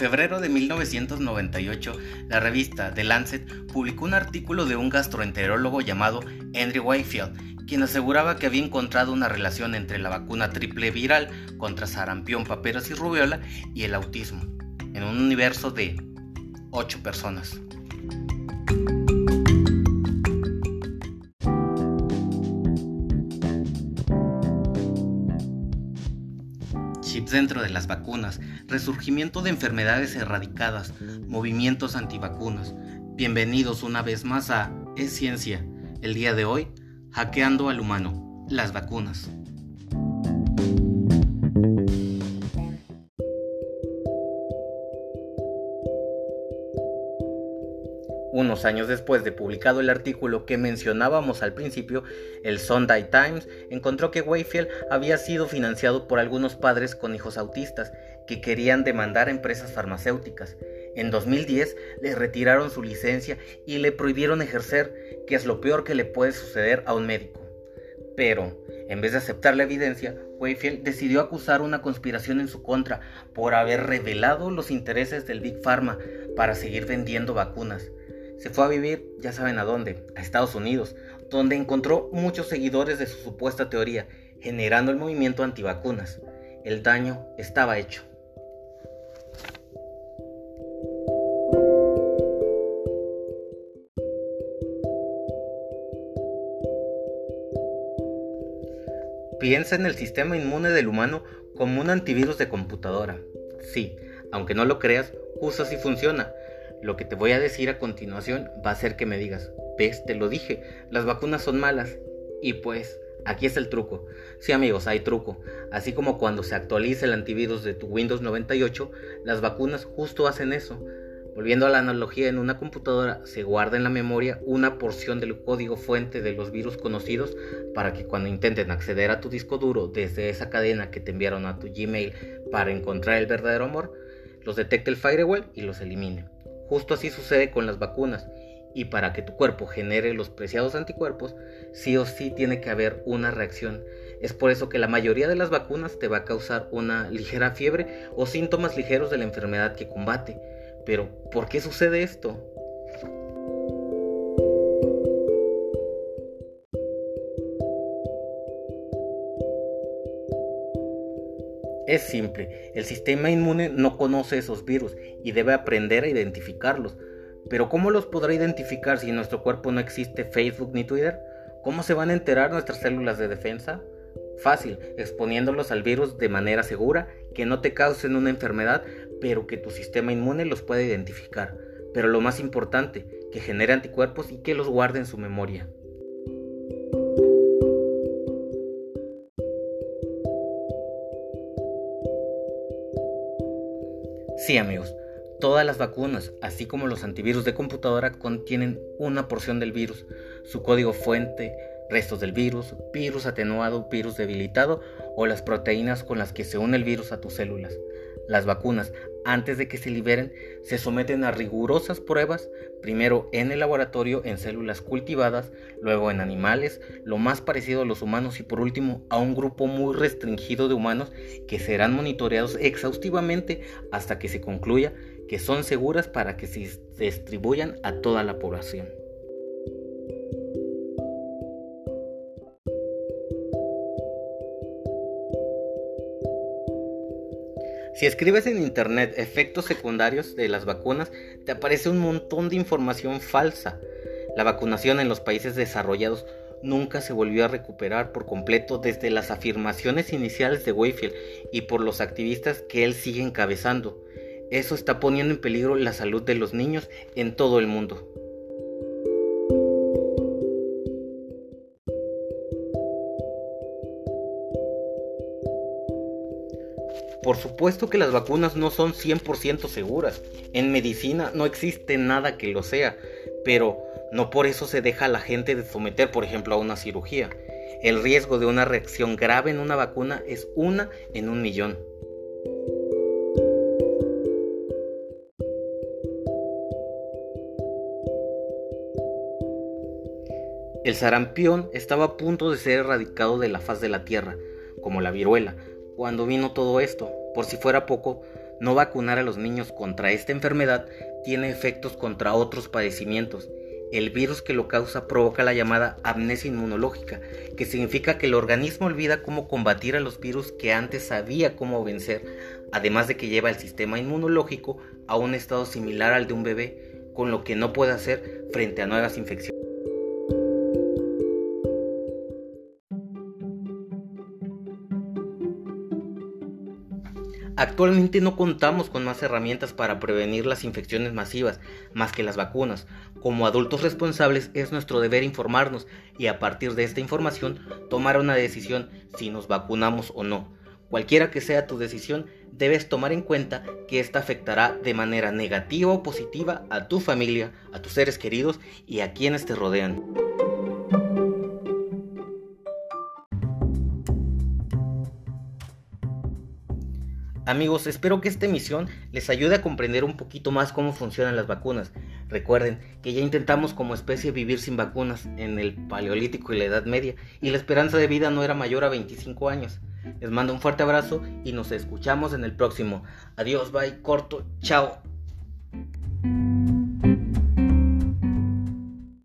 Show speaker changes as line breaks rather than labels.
febrero de 1998, la revista The Lancet publicó un artículo de un gastroenterólogo llamado Andrew Wakefield, quien aseguraba que había encontrado una relación entre la vacuna triple viral contra sarampión, paperas y rubiola y el autismo, en un universo de 8 personas. Dentro de las vacunas, resurgimiento de enfermedades erradicadas, movimientos antivacunas. Bienvenidos una vez más a Es Ciencia. El día de hoy, hackeando al humano, las vacunas. Unos años después de publicado el artículo que mencionábamos al principio, el Sunday Times encontró que Wayfield había sido financiado por algunos padres con hijos autistas que querían demandar a empresas farmacéuticas. En 2010 le retiraron su licencia y le prohibieron ejercer, que es lo peor que le puede suceder a un médico. Pero, en vez de aceptar la evidencia, Wayfield decidió acusar una conspiración en su contra por haber revelado los intereses del Big Pharma para seguir vendiendo vacunas. Se fue a vivir, ya saben a dónde, a Estados Unidos, donde encontró muchos seguidores de su supuesta teoría, generando el movimiento antivacunas. El daño estaba hecho. Piensa en el sistema inmune del humano como un antivirus de computadora. Sí, aunque no lo creas, justo así funciona. Lo que te voy a decir a continuación va a ser que me digas, ves, te lo dije, las vacunas son malas. Y pues, aquí está el truco. Sí amigos, hay truco. Así como cuando se actualiza el antivirus de tu Windows 98, las vacunas justo hacen eso. Volviendo a la analogía, en una computadora se guarda en la memoria una porción del código fuente de los virus conocidos para que cuando intenten acceder a tu disco duro desde esa cadena que te enviaron a tu Gmail para encontrar el verdadero amor, los detecte el firewall y los elimine. Justo así sucede con las vacunas. Y para que tu cuerpo genere los preciados anticuerpos, sí o sí tiene que haber una reacción. Es por eso que la mayoría de las vacunas te va a causar una ligera fiebre o síntomas ligeros de la enfermedad que combate. Pero, ¿por qué sucede esto? Es simple, el sistema inmune no conoce esos virus y debe aprender a identificarlos. Pero ¿cómo los podrá identificar si en nuestro cuerpo no existe Facebook ni Twitter? ¿Cómo se van a enterar nuestras células de defensa? Fácil, exponiéndolos al virus de manera segura, que no te causen una enfermedad, pero que tu sistema inmune los pueda identificar. Pero lo más importante, que genere anticuerpos y que los guarde en su memoria. Sí amigos, todas las vacunas, así como los antivirus de computadora, contienen una porción del virus, su código fuente, restos del virus, virus atenuado, virus debilitado o las proteínas con las que se une el virus a tus células. Las vacunas, antes de que se liberen, se someten a rigurosas pruebas, primero en el laboratorio en células cultivadas, luego en animales, lo más parecido a los humanos y por último a un grupo muy restringido de humanos que serán monitoreados exhaustivamente hasta que se concluya que son seguras para que se distribuyan a toda la población. Si escribes en internet efectos secundarios de las vacunas, te aparece un montón de información falsa. La vacunación en los países desarrollados nunca se volvió a recuperar por completo desde las afirmaciones iniciales de Wayfield y por los activistas que él sigue encabezando. Eso está poniendo en peligro la salud de los niños en todo el mundo. Por supuesto que las vacunas no son 100% seguras. En medicina no existe nada que lo sea, pero no por eso se deja a la gente de someter, por ejemplo, a una cirugía. El riesgo de una reacción grave en una vacuna es una en un millón. El sarampión estaba a punto de ser erradicado de la faz de la tierra, como la viruela, cuando vino todo esto. Por si fuera poco, No vacunar a los niños contra esta enfermedad tiene efectos contra otros padecimientos. El virus que lo causa provoca la llamada amnesia inmunológica, que significa que el organismo olvida cómo combatir a los virus que antes sabía cómo vencer, además de que lleva el sistema inmunológico a un estado similar al de un bebé, con lo que no puede hacer frente a nuevas infecciones. Actualmente no contamos con más herramientas para prevenir las infecciones masivas más que las vacunas. Como adultos responsables es nuestro deber informarnos y a partir de esta información tomar una decisión si nos vacunamos o no. Cualquiera que sea tu decisión, debes tomar en cuenta que esta afectará de manera negativa o positiva a tu familia, a tus seres queridos y a quienes te rodean. Amigos, espero que esta emisión les ayude a comprender un poquito más cómo funcionan las vacunas. Recuerden que ya intentamos como especie vivir sin vacunas en el Paleolítico y la Edad Media y la esperanza de vida no era mayor a 25 años. Les mando un fuerte abrazo y nos escuchamos en el próximo. Adiós, bye, corto, chao.